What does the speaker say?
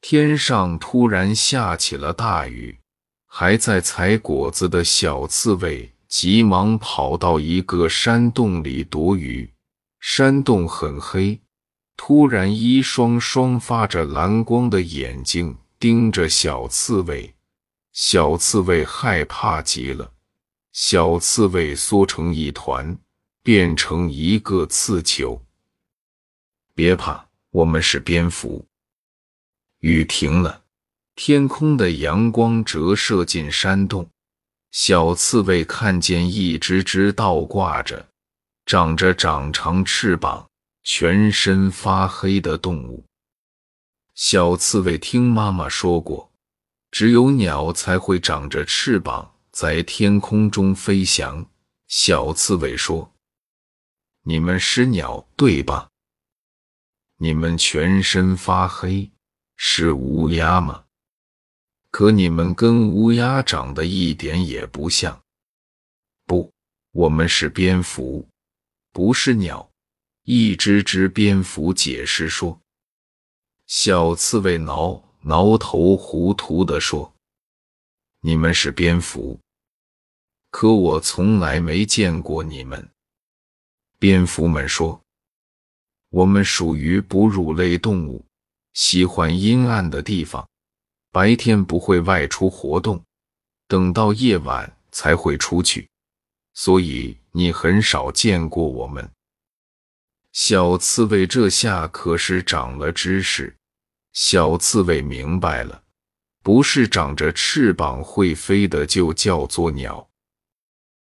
天上突然下起了大雨，还在采果子的小刺猬急忙跑到一个山洞里躲雨。山洞很黑，突然一双双发着蓝光的眼睛盯着小刺猬，小刺猬害怕极了，小刺猬缩成一团，变成一个刺球。别怕，我们是蝙蝠。雨停了，天空的阳光折射进山洞。小刺猬看见一只只倒挂着、长着长长翅膀、全身发黑的动物。小刺猬听妈妈说过，只有鸟才会长着翅膀在天空中飞翔。小刺猬说：“你们是鸟，对吧？你们全身发黑。”是乌鸦吗？可你们跟乌鸦长得一点也不像。不，我们是蝙蝠，不是鸟。一只只蝙蝠解释说。小刺猬挠挠头，糊涂地说：“你们是蝙蝠，可我从来没见过你们。”蝙蝠们说：“我们属于哺乳类动物。”喜欢阴暗的地方，白天不会外出活动，等到夜晚才会出去，所以你很少见过我们。小刺猬这下可是长了知识。小刺猬明白了，不是长着翅膀会飞的就叫做鸟。